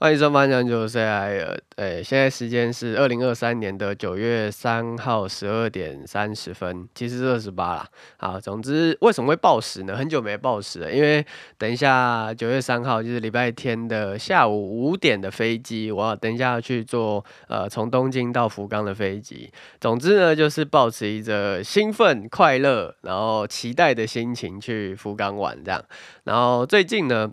欢迎收看《讲九赛》。呃，现在时间是二零二三年的九月三号十二点三十分，其实是二十八啦。好，总之为什么会暴食呢？很久没暴食了，因为等一下九月三号就是礼拜天的下午五点的飞机，我要等一下要去坐呃从东京到福冈的飞机。总之呢，就是抱持一个兴奋、快乐，然后期待的心情去福冈玩这样。然后最近呢。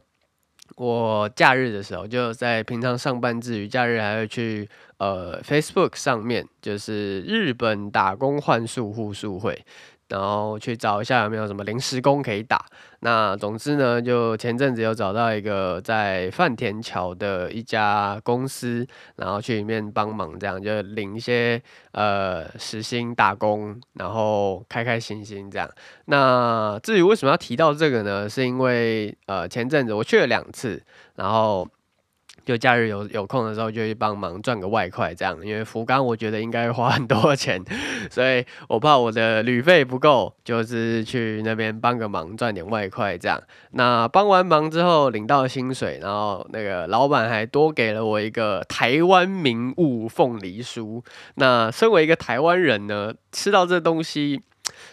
我假日的时候，就在平常上班之余，假日还会去呃 Facebook 上面，就是日本打工换宿互助会。然后去找一下有没有什么临时工可以打。那总之呢，就前阵子有找到一个在范田桥的一家公司，然后去里面帮忙，这样就领一些呃时薪打工，然后开开心心这样。那至于为什么要提到这个呢？是因为呃前阵子我去了两次，然后。就假日有有空的时候，就去帮忙赚个外快，这样。因为福冈我觉得应该花很多钱，所以我怕我的旅费不够，就是去那边帮个忙，赚点外快，这样。那帮完忙之后领到薪水，然后那个老板还多给了我一个台湾名物凤梨酥。那身为一个台湾人呢，吃到这东西。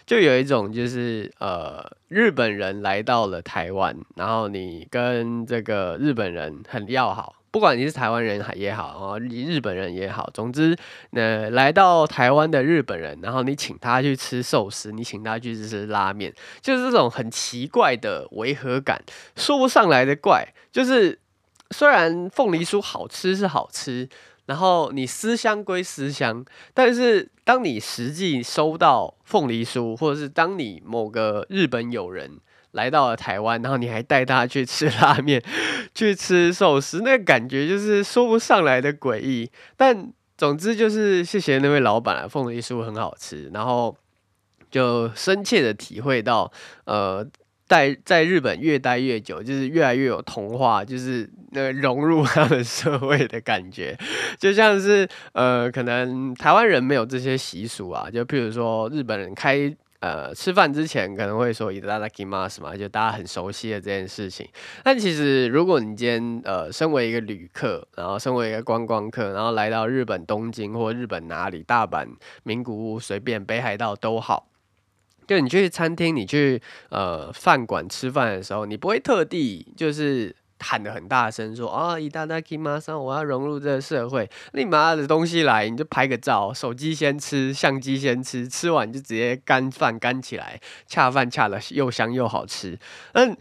就有一种就是呃，日本人来到了台湾，然后你跟这个日本人很要好，不管你是台湾人也好啊，日本人也好，总之，呃，来到台湾的日本人，然后你请他去吃寿司，你请他去吃拉面，就是这种很奇怪的违和感，说不上来的怪。就是虽然凤梨酥好吃是好吃。然后你思乡归思乡，但是当你实际收到凤梨酥，或者是当你某个日本友人来到了台湾，然后你还带他去吃拉面、去吃寿司，那个感觉就是说不上来的诡异。但总之就是谢谢那位老板啊，凤梨酥很好吃，然后就深切的体会到，呃。在在日本越待越久，就是越来越有同化，就是那融入他们社会的感觉，就像是呃，可能台湾人没有这些习俗啊，就譬如说日本人开呃吃饭之前可能会说いただきます嘛，就大家很熟悉的这件事情。但其实如果你今天呃身为一个旅客，然后身为一个观光客，然后来到日本东京或日本哪里，大阪、名古屋，随便北海道都好。就你去餐厅，你去呃饭馆吃饭的时候，你不会特地就是 喊得很大声说啊，いただきます，我要融入这个社会，立马的东西来你就拍个照，手机先吃，相机先吃，吃完就直接干饭干起来，恰饭恰的又香又好吃。嗯，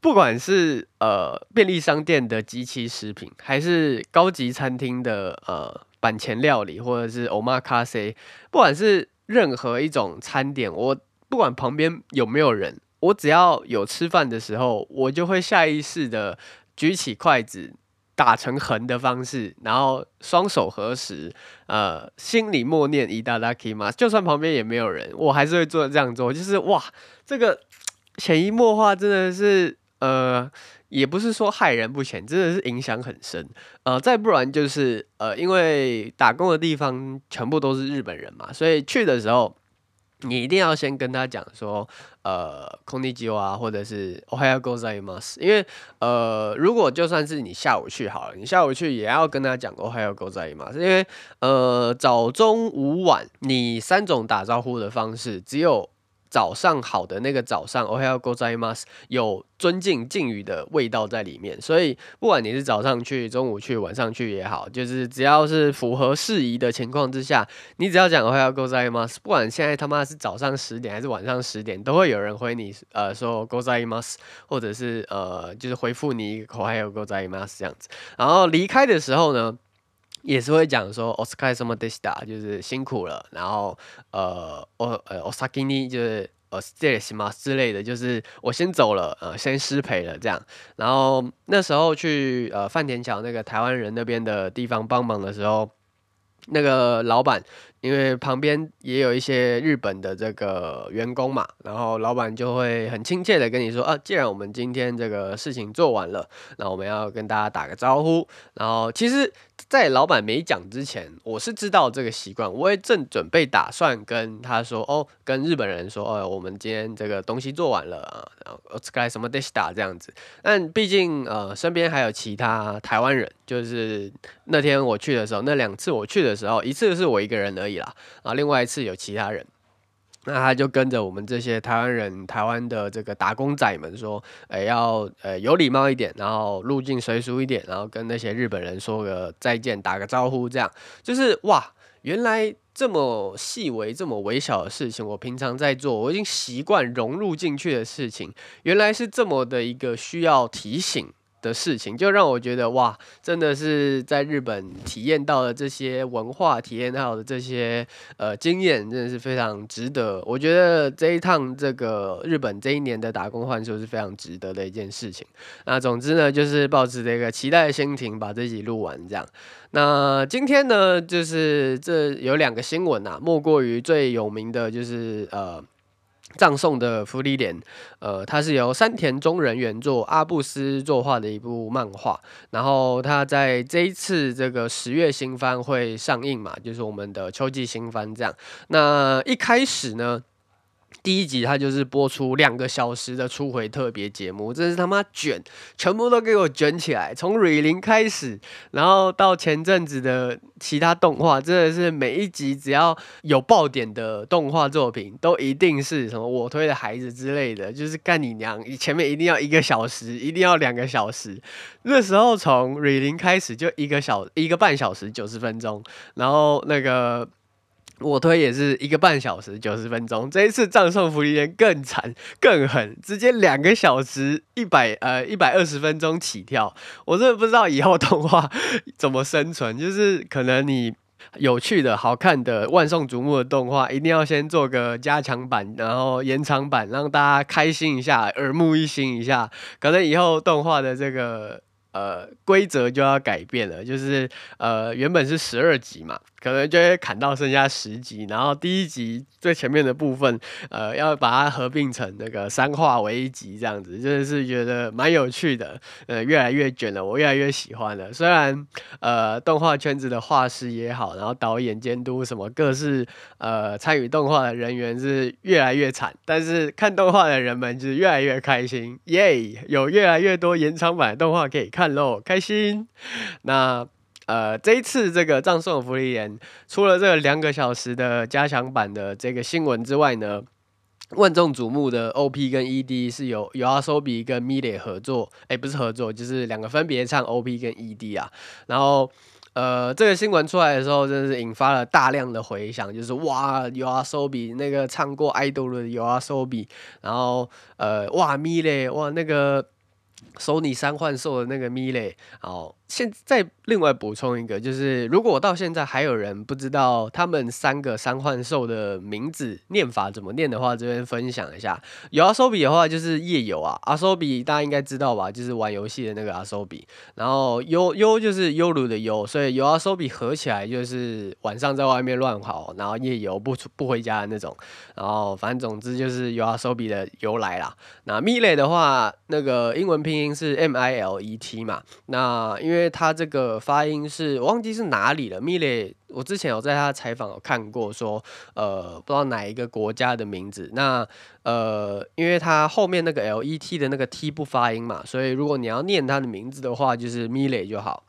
不管是呃便利商店的即期食品，还是高级餐厅的呃板前料理，或者是 omakase，不管是任何一种餐点，我。不管旁边有没有人，我只要有吃饭的时候，我就会下意识的 举起筷子，打成横的方式，然后双手合十，呃，心里默念いただきます。就算旁边也没有人，我还是会做这样做。就是哇，这个潜移默化真的是，呃，也不是说害人不浅，真的是影响很深。呃，再不然就是呃，因为打工的地方全部都是日本人嘛，所以去的时候。 你一定要先跟他讲说，呃，こんにちは，或者是おはようございます。因为，呃，如果就算是你下午去好了，你下午去也要跟他讲おはようございます。因为，呃，早中午晚，你三种打招呼的方式，只有。 早上好的那个早上おはようございます，有尊敬敬语的味道在里面，所以不管你是早上去、中午去、晚上去也好，就是只要是符合事宜的情况之下，你只要讲おはようございます，不管现在他妈是早上十点还是晚上十点，都会有人回你呃说ございます，或者是呃就是回复你おはようございます这样子。然后离开的时候呢，也是会讲说お疲れ様でした，就是辛苦了。然后呃，我呃お先に就是 呃失礼します之类的，就是我先走了，呃，先失陪了这样。然后那时候去呃饭田桥那个台湾人那边的地方帮忙的时候，那个老板 因为旁边也有一些日本的这个员工嘛，然后老板就会很亲切的跟你说啊，既然我们今天这个事情做完了，那我们要跟大家打个招呼。然后其实，在老板没讲之前，我是知道这个习惯，我也正准备打算跟他说哦，跟日本人说哦，我们今天这个东西做完了啊，然后お疲れ様でした这样子。但毕竟呃，身边还有其他台湾人， 就是那天我去的时候，那两次我去的时候，一次是我一个人而已啦，啊，另外一次有其他人。那他就跟着我们这些台湾人、台湾的这个打工仔们说，呃，要呃有礼貌一点，然后入境随俗一点，然后跟那些日本人说个再见，打个招呼，这样就是哇，原来这么细微、这么微小的事情，我平常在做，我已经习惯融入进去的事情，原来是这么的一个需要提醒。的事情，就让我觉得哇，真的是在日本体验到的这些文化，体验到的这些呃经验，真的是非常值得。我觉得这一趟这个日本这一年的打工换宿是非常值得的一件事情。那总之呢，就是抱持这个期待的心情把这集录完这样。那今天呢，就是这有两个新闻、啊，莫过于最有名的就是呃。葬送的芙莉莲，呃，它是由山田中人原作，阿布斯作画的一部漫画。然后它在这一次这个十月新番会上映嘛，就是我们的秋季新番这样。那一开始呢，第一集它就是播出两个小时的初回特别节目，真是他妈卷，全部都给我卷起来。从瑞林开始，然后到前阵子的其他动画，真的是每一集只要有爆点的动画作品，都一定是什么我推的孩子之类的，就是干你娘！前面一定要一个小时，一定要两个小时。那时候从瑞林开始就一个小一个半小时九十分钟，然后那个。我推也是一个半小时九十分钟，这一次葬送芙莉莲更惨更狠，直接两个小时一百呃一百二十分钟起跳，我真的不知道以后动画怎么生存，就是可能你有趣的好看的万众瞩目的动画，一定要先做个加强版，然后延长版，让大家开心一下，耳目一新一下，可能以后动画的这个。呃，规则就要改变了，就是呃，原本是十二集嘛，可能就会砍到剩下十集，然后第一集最前面的部分，呃，要把它合并成那个三话为一集这样子，真的是觉得蛮有趣的，呃，越来越卷了，我越来越喜欢了。虽然呃，动画圈子的画师也好，然后导演、监督什么各式呃参与动画的人员是越来越惨，但是看动画的人们就是越来越开心，耶、有越来越多延长版的动画可以看。喽，开心。那呃，这一次这个葬送的芙莉莲，除了这个两个小时的加强版的这个新闻之外呢，万众瞩目的 OP 跟 ED 是由 YOASOBI 跟 m i l 合作，哎、不是合作，就是两个分别唱 OP 跟 ED 啊。然后呃，这个新闻出来的时候，真的是引发了大量的回响，就是哇，YOASOBI 那个唱过 idol 的 YOASOBI，然后呃，哇，milet，哇，那个。索尼三幻兽的那个咪嘞哦现在另外补充一个，就是如果我到现在还有人不知道他们三个三幻兽的名字念法怎么念的话，这边分享一下。有阿苏比的话就是夜游啊，阿苏比大家应该知道吧，就是玩游戏的那个阿苏比。然后优优就是优鲁的优，所以有阿苏比合起来就是晚上在外面乱跑，然后夜游不出不回家的那种。然后反正总之就是有阿苏比的由来啦。那 milet 的话，那个英文拼音是 M I L E T 嘛，那因为。因为他这个发音是我忘记是哪里了，milet，我之前有在他采访有看过说，呃不知道哪一个国家的名字，那呃因为他后面那个 L E T 的那个 T 不发音嘛，所以如果你要念他的名字的话，就是 milet 就好。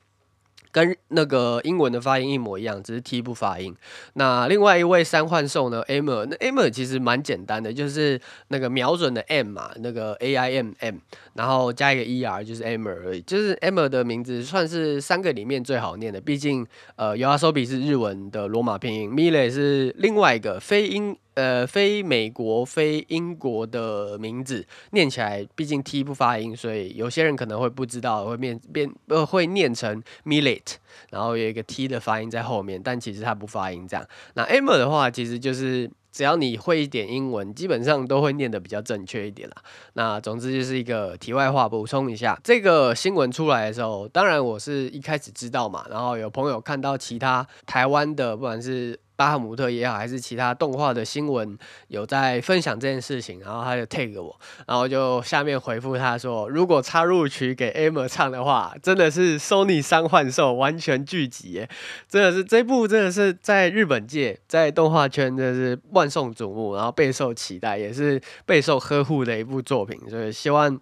跟那个英文的发音一模一样，只是 T 不发音。那另外一位三幻兽呢？Aimer，那 Aimer 其实蛮简单的，就是那个瞄准的 M 嘛，那个 A I M M，然后加一个 E R 就是 Ammer 而已。就是 Ammer 的名字算是三个里面最好念的，毕竟呃，YOASOBI 是日文的罗马拼音，Mile 是另外一个非英。呃，非美国、非英国的名字念起来，毕竟 T 不发音，所以有些人可能会不知道，会变变呃会念成 milet，然后有一个 T 的发音在后面，但其实它不发音这样。那 Aimer 的话，其实就是只要你会一点英文，基本上都会念得比较正确一点啦。那总之就是一个题外话，补充一下，这个新闻出来的时候，当然我是一开始知道嘛，然后有朋友看到其他台湾的，不管是巴哈姆特也好，还是其他动画的新闻有在分享这件事情，然后他就 tag 我，然后就下面回复他说，如果插入曲给 Emma 唱的话，真的是 Sony 三幻兽完全聚集耶，真的是这部真的是在日本界在动画圈真的是万众瞩目，然后备受期待，也是备受呵护的一部作品，所以希望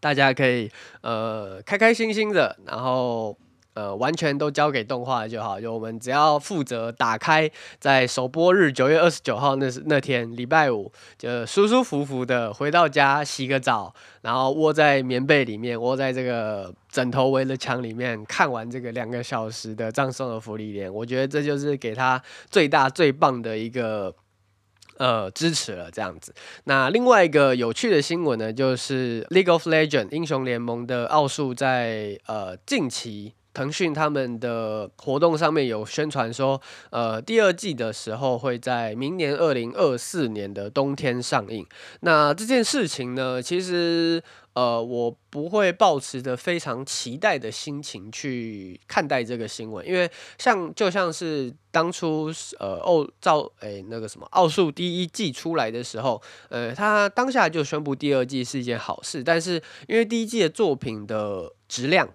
大家可以呃开开心心的，然后。呃，完全都交给动画就好，就我们只要负责打开，在首播日九月二十九号那是那天礼拜五，就舒舒服服的回到家洗个澡，然后窝在棉被里面，窝在这个枕头围的墙里面，看完这个两个小时的葬送的芙莉莲，我觉得这就是给他最大最棒的一个呃支持了，这样子。那另外一个有趣的新闻呢，就是 League of Legends 英雄联盟的奥数在呃近期。腾讯他们的活动上面有宣传说，呃，第二季的时候会在明年二零二四年的冬天上映。那这件事情呢，其实呃，我不会抱持着非常期待的心情去看待这个新闻，因为像就像是当初呃奥造诶那个什么奥数第一季出来的时候，呃，他当下就宣布第二季是一件好事，但是因为第一季的作品的质量。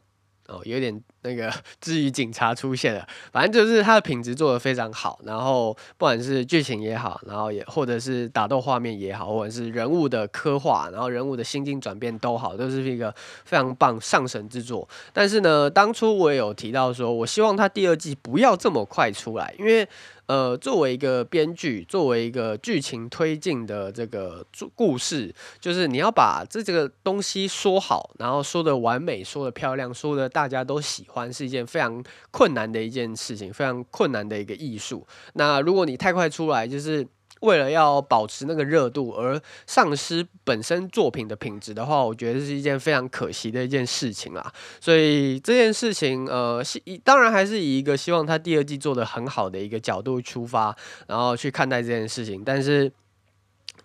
哦，有点那个 至于警察出现了，反正就是它的品质做得非常好，然后不管是剧情也好，然后也或者是打斗画面也好，或者是人物的刻画，然后人物的心境转变都好，都是一个非常棒上神之作。但是呢，当初我也有提到说，我希望它第二季不要这么快出来，因为。呃，作为一个编剧，作为一个剧情推进的这个故事，就是你要把这这个东西说好，然后说的完美，说的漂亮，说的大家都喜欢，是一件非常困难的一件事情，非常困难的一个艺术。那如果你太快出来，就是。为了要保持那个热度而丧失本身作品的品质的话，我觉得是一件非常可惜的一件事情啦。所以这件事情，呃，当然还是以一个希望他第二季做得很好的一个角度出发，然后去看待这件事情。但是，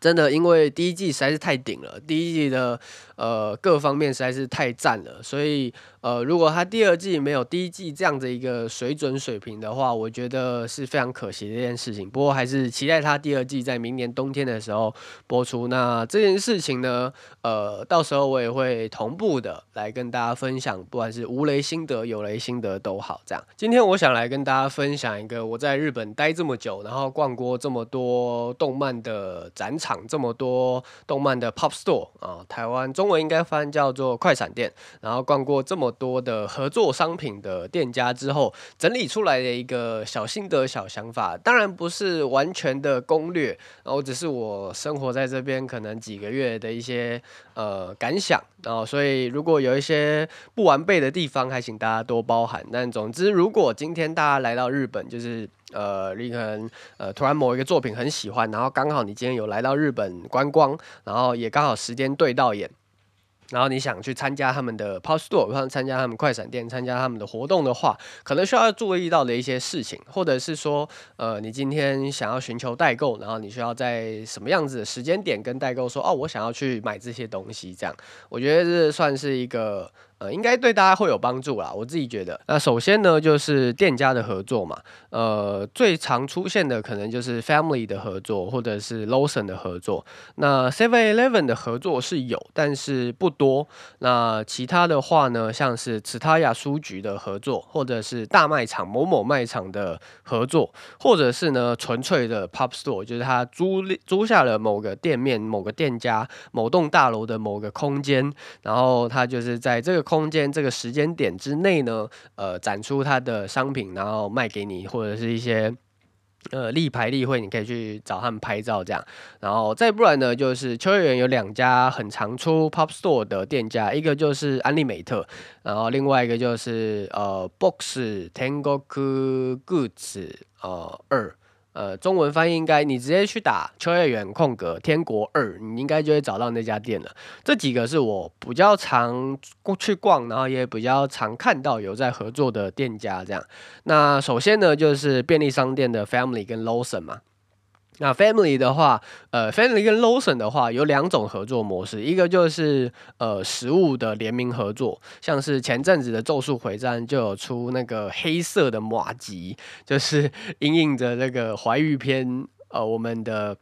真的因为第一季实在是太顶了，第一季的呃各方面实在是太赞了，所以。呃，如果他第二季没有第一季这样的一个水准水平的话，我觉得是非常可惜的一件事情。不过还是期待他第二季在明年冬天的时候播出。那这件事情呢，呃，到时候我也会同步的来跟大家分享，不管是无雷心得、有雷心得都好。这样，今天我想来跟大家分享一个我在日本待这么久，然后逛过这么多动漫的展场，这么多动漫的 Pop Store 啊，台湾中中文应该翻叫做快闪店，然后逛过这么。多的合作商品的店家之后整理出来的一个小心得、小想法，当然不是完全的攻略，然后只是我生活在这边可能几个月的一些呃感想，然后所以如果有一些不完备的地方，还请大家多包涵。但总之，如果今天大家来到日本，就是呃你可能呃突然某一个作品很喜欢，然后刚好你今天有来到日本观光，然后也刚好时间对到眼。然后你想去参加他们的 p o s t Store，或参加他们快闪店，参加他们的活动的话，可能需要注意到的一些事情，或者是说，呃，你今天想要寻求代购，然后你需要在什么样子的时间点跟代购说，哦，我想要去买这些东西，这样，我觉得这算是一个。应该对大家会有帮助啦，我自己觉得。那首先呢，就是店家的合作嘛，呃，最常出现的可能就是 Family 的合作，或者是 Lawson 的合作。那 Seven Eleven 的合作是有，但是不多。那其他的话呢，像是 Tsutaya 书局的合作，或者是大卖场某某卖场的合作，或者是呢纯粹的 Pop Store，就是他租租下了某个店面、某个店家、某栋大楼的某个空间，然后他就是在这个。空空间这个时间点之内呢，呃，展出它的商品，然后卖给你，或者是一些呃立牌例会，你可以去找他们拍照这样。然后再不然呢，就是秋叶原有两家很常出 Pop Store 的店家，一个就是安利美特，然后另外一个就是呃 Box Tengoku Goods 呃二。呃，中文翻译应该你直接去打秋叶原空格天国二，你应该就会找到那家店了。这几个是我比较常去逛，然后也比较常看到有在合作的店家。这样，那首先呢，就是便利商店的 Family 跟 Lawson 嘛。那 Family 的话，呃，Family 跟 Lawson 的话有两种合作模式，一个就是呃食物的联名合作，像是前阵子的《咒术回战》就有出那个黑色的马吉，就是 因应着那个怀玉篇，呃，我们的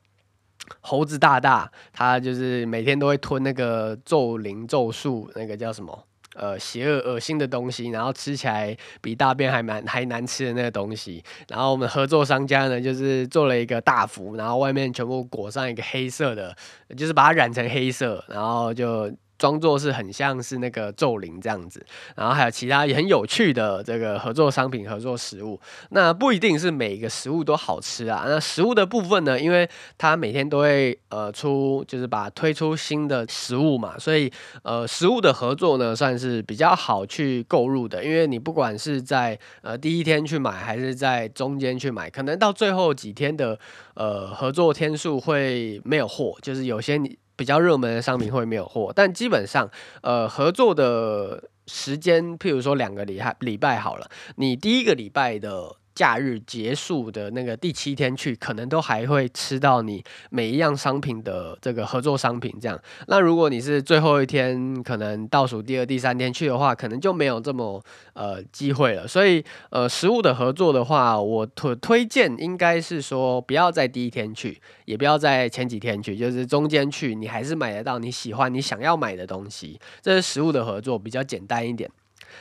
猴子大大他就是每天都会吞那个咒灵咒术，那个叫什么？呃，邪恶、恶心的东西，然后吃起来比大便还蛮还难吃的那个东西。然后我们合作商家呢，就是做了一个大福，然后外面全部裹上一个黑色的，就是把它染成黑色，然后就。装作是很像是那个咒灵这样子，然后还有其他也很有趣的这个合作商品、合作食物。那不一定是每一个食物都好吃啊。那食物的部分呢，因为它每天都会呃出，就是把推出新的食物嘛，所以呃食物的合作呢算是比较好去购入的。因为你不管是在呃第一天去买，还是在中间去买，可能到最后几天的呃合作天数会没有货，就是有些你。比较热门的商品会没有货，但基本上，呃，合作的时间，譬如说两个礼拜礼拜好了，你第一个礼拜的。假日结束的那个第七天去，可能都还会吃到你每一样商品的这个合作商品这样。那如果你是最后一天，可能倒数第二、第三天去的话，可能就没有这么呃机会了。所以呃，食物的合作的话，我推推荐应该是说不要在第一天去，也不要在前几天去，就是中间去，你还是买得到你喜欢、你想要买的东西。这是食物的合作，比较简单一点。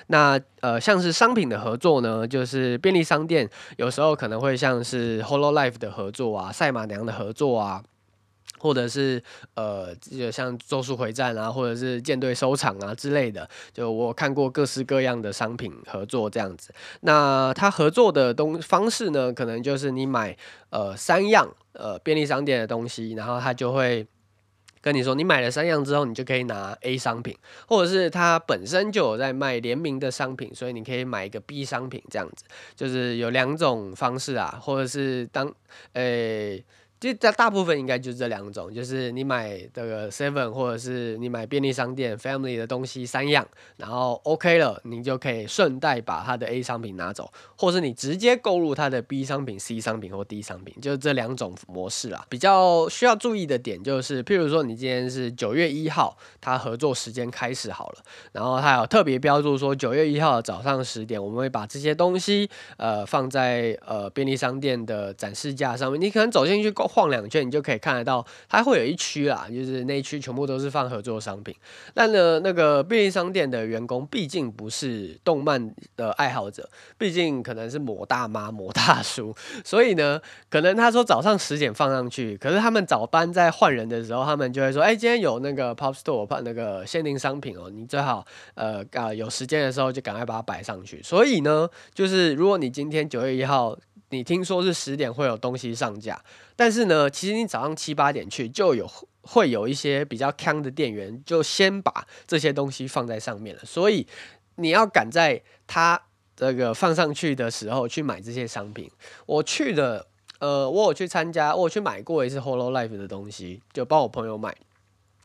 那呃，像是商品的合作呢，就是便利商店有时候可能会像是 Hololive 的合作啊，赛马娘的合作啊，或者是呃，就像咒术回战啊，或者是舰队收藏啊之类的，就我看过各式各样的商品合作这样子。那他合作的东方式呢，可能就是你买呃三样呃便利商店的东西，然后他就会。跟你说，你买了三样之后，你就可以拿 A 商品，或者是它本身就有在卖联名的商品，所以你可以买一个 B 商品，这样子，就是有两种方式啊，或者是当，诶、其实大大部分应该就是这两种，就是你买这个 Seven 或者是你买便利商店 Family 的东西三样，然后 OK 了，你就可以顺带把它的 A 商品拿走，或是你直接购入它的 B 商品、C 商品或 D 商品，就是这两种模式啦。比较需要注意的点就是，譬如说你今天是九月一号，它合作时间开始好了，然后它有特别标注说九月一号早上十点，我们会把这些东西呃放在呃便利商店的展示架上面，你可能走进去购。晃两圈，你就可以看得到，它会有一区啦，就是那一区全部都是放合作商品。但呢，那个便利商店的员工毕竟不是动漫的爱好者，毕竟可能是某大妈、某大叔，所以呢，可能他说早上十点放上去，可是他们早班在换人的时候，他们就会说：“哎、今天有那个 Pop Store 那个限定商品哦，你最好呃啊有时间的时候就赶快把它摆上去。”所以呢，就是如果你今天九月一号。你听说是十点会有东西上架，但是呢，其实你早上七八点去就有会有一些比较坑的店员，就先把这些东西放在上面了。所以你要赶在他这个放上去的时候去买这些商品。我去的，呃，我有去参加，我去买过一次 Holo Life 的东西，就帮我朋友买。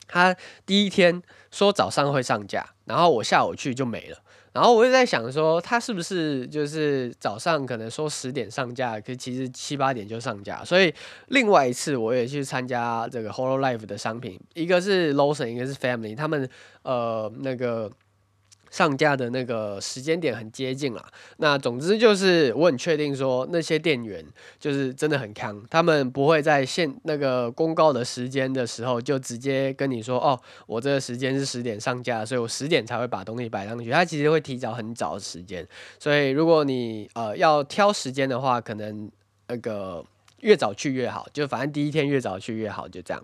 他第一天说早上会上架，然后我下午去就没了。然后我就在想说，他是不是就是早上可能说十点上架，可其实七八点就上架。所以另外一次我也去参加这个 Hololive 的商品，一个是 Lotion，一个是 Family，他们呃那个。上架的那个时间点很接近了，那总之就是我很确定说那些店员就是真的很强，他们不会在限那个公告的时间的时候就直接跟你说哦，我这个时间是十点上架，所以我十点才会把东西摆上去。他其实会提早很早的时间，所以如果你呃要挑时间的话，可能那个越早去越好，就反正第一天越早去越好，就这样。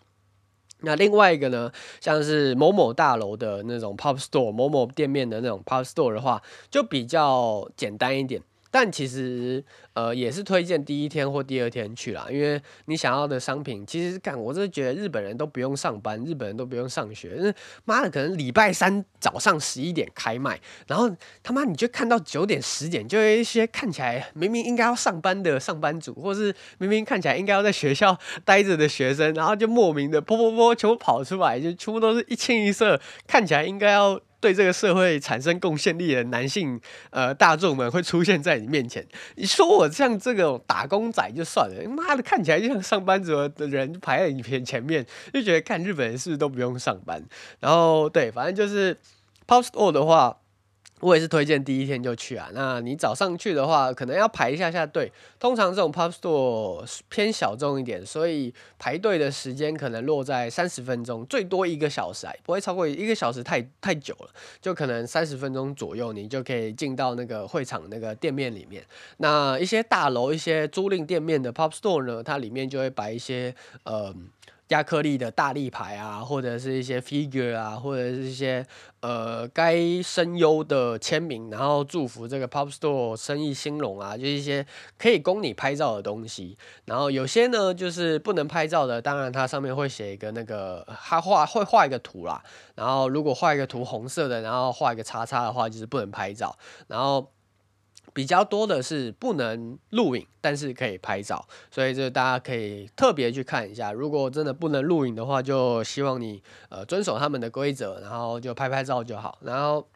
那另外一个呢，像是某某大楼的那种 pop store，某某店面的那种 pop store 的话，就比较简单一点。但其实，呃，也是推荐第一天或第二天去啦，因为你想要的商品，其实干，我是觉得日本人都不用上班，日本人都不用上学，那妈的，可能礼拜三早上十一点开卖，然后他妈你就看到九点十点，就有一些看起来明明应该要上班的上班族，或是明明看起来应该要在学校 待着的学生，然后就莫名的噗噗噗全部跑出来，就全部都是一清一色，看起来应该要。对这个社会产生贡献力的男性呃大众们会出现在你面前。你说我像这个打工仔就算了，妈的看起来就像上班族的人排在你前前面，就觉得看日本人是不是都不用上班？然后对，反正就是 Pop Store 的话。我也是推荐第一天就去啊。那你早上去的话，可能要排一下下队。通常这种 Pop Store 偏小众一点，所以排队的时间可能落在三十分钟，最多一个小时，不会超过一个小时太，太太久了。就可能三十分钟左右，你就可以进到那个会场那个店面里面。那一些大楼、一些租赁店面的 Pop Store 呢，它里面就会摆一些呃。亚克力的大立牌啊，或者是一些 figure 啊，或者是一些呃该声优的签名，然后祝福这个 Pop Store 生意兴隆啊，就一些可以供你拍照的东西。然后有些呢，就是不能拍照的，当然它上面会写一个那个，它画会画一个图啦。然后如果画一个图红色的，然后画一个叉叉的话，就是不能拍照。然后。比较多的是不能录影，但是可以拍照，所以这大家可以特别去看一下。如果真的不能录影的话，就希望你呃遵守他们的规则，然后就拍拍照就好。然后。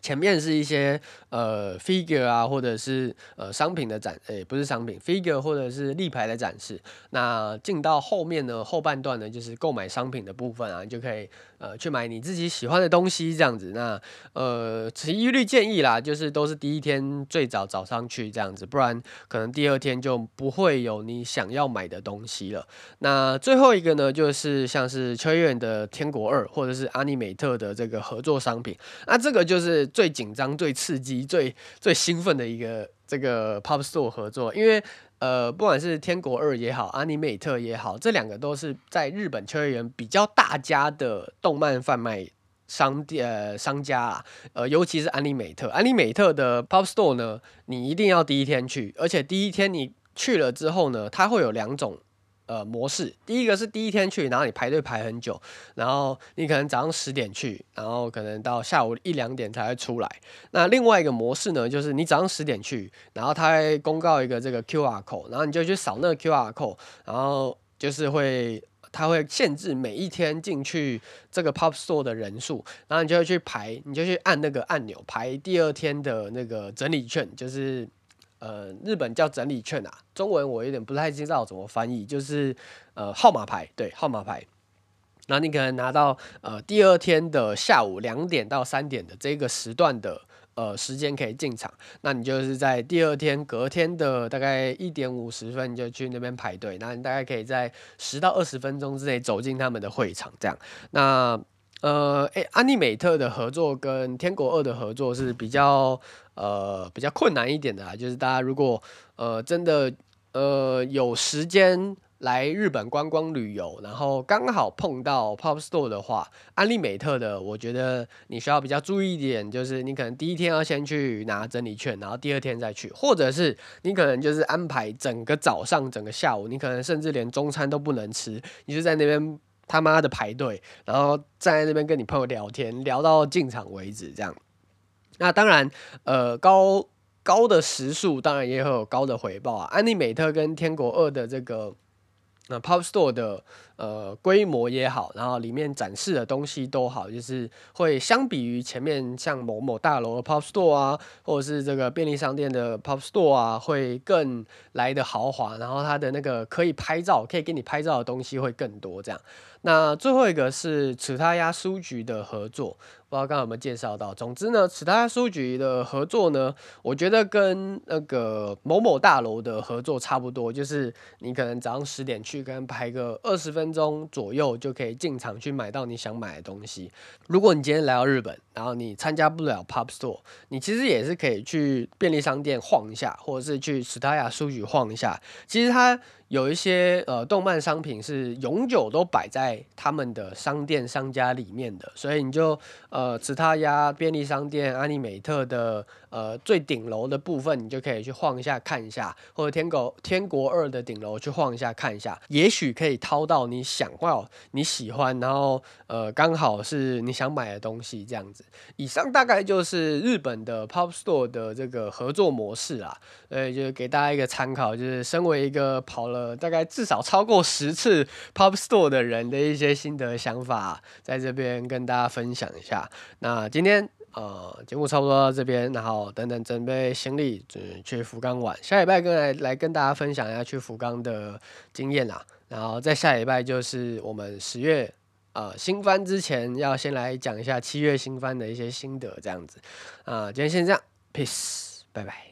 前面是一些呃 figure 啊，或者是呃商品的展，诶、不是商品 figure 或者是立牌的展示。那进到后面呢，后半段呢，就是购买商品的部分啊，你就可以呃去买你自己喜欢的东西这样子。那呃，其一律建议啦，就是都是第一天最早早上去这样子，不然可能第二天就不会有你想要买的东西了。那最后一个呢，就是像是秋叶原的天国二或者是阿尼美特的这个合作商品，那这个就是。最紧张、最刺激、最最兴奋的一个这个 Pop Store 合作，因为呃，不管是天国二也好，阿尼美特也好，这两个都是在日本秋叶原比较大家的动漫贩卖商店呃商家啊，呃，尤其是阿尼美特，阿尼美特的 Pop Store 呢，你一定要第一天去，而且第一天你去了之后呢，它会有两种。呃，模式第一个是第一天去，然后你排队排很久，然后你可能早上十点去，然后可能到下午一两点才会出来。那另外一个模式呢，就是你早上十点去，然后他会公告一个这个 QR code，然后你就去扫那个 QR code，然后就是会他会限制每一天进去这个 Pop Store 的人数，然后你就会去排，你就去按那个按钮排第二天的那个整理券，就是。呃，日本叫整理券啊，中文我有点不太知道怎么翻译，就是呃号码牌，对，号码牌。那你可能拿到呃第二天的下午两点到三点的这个时段的呃时间可以进场，那你就是在第二天隔天的大概一点五十分就去那边排队，那你大概可以在十到二十分钟之内走进他们的会场，这样。那呃，诶，安利美特的合作跟天国二的合作是比较呃比较困难一点的啊，就是大家如果呃真的呃有时间来日本观光旅游，然后刚好碰到 Pop Store 的话，安利美特的，我觉得你需要比较注意一点，就是你可能第一天要先去拿整理券，然后第二天再去，或者是你可能就是安排整个早上、整个下午，你可能甚至连中餐都不能吃，你就在那边。他妈的排队，然后站在那边跟你朋友聊天，聊到进场为止，这样。那当然，呃，高高的时速当然也会有高的回报啊。安利美特跟天国二的这个。那 Pop Store 的呃规模也好，然后里面展示的东西都好，就是会相比于前面像某某大楼的 Pop Store 啊，或者是这个便利商店的 Pop Store 啊，会更来的豪华。然后它的那个可以拍照，可以给你拍照的东西会更多。这样，那最后一个是此他丫书局的合作。不知道刚刚有没有介绍到。总之呢，此他书局的合作呢，我觉得跟那个某某大楼的合作差不多，就是你可能早上十点去，跟排个二十分钟左右就可以进场去买到你想买的东西。如果你今天来到日本，然后你参加不了 Pop Store，你其实也是可以去便利商店晃一下，或者是去 Staya 书局晃一下。其实它。有一些呃动漫商品是永久都摆在他们的商店商家里面的，所以你就呃其他丫便利商店阿尼美特的呃最顶楼的部分，你就可以去晃一下看一下，或者天狗天国二的顶楼去晃一下看一下，也许可以掏到你想要你喜欢，然后呃刚好是你想买的东西这样子。以上大概就是日本的 Pop Store 的这个合作模式啦，所以就给大家一个参考，就是身为一个跑了了大概至少超过十次 Pop Store 的人的一些心得想法，在这边跟大家分享一下。那今天。呃，节目差不多到这边，然后等等准备行李，准去福冈玩。下礼拜跟来来跟大家分享一下去福冈的经验啦。然后在下礼拜就是我们十月呃新番之前，要先来讲一下七月新番的一些心得，这样子。啊、今天先这样，peace，拜拜。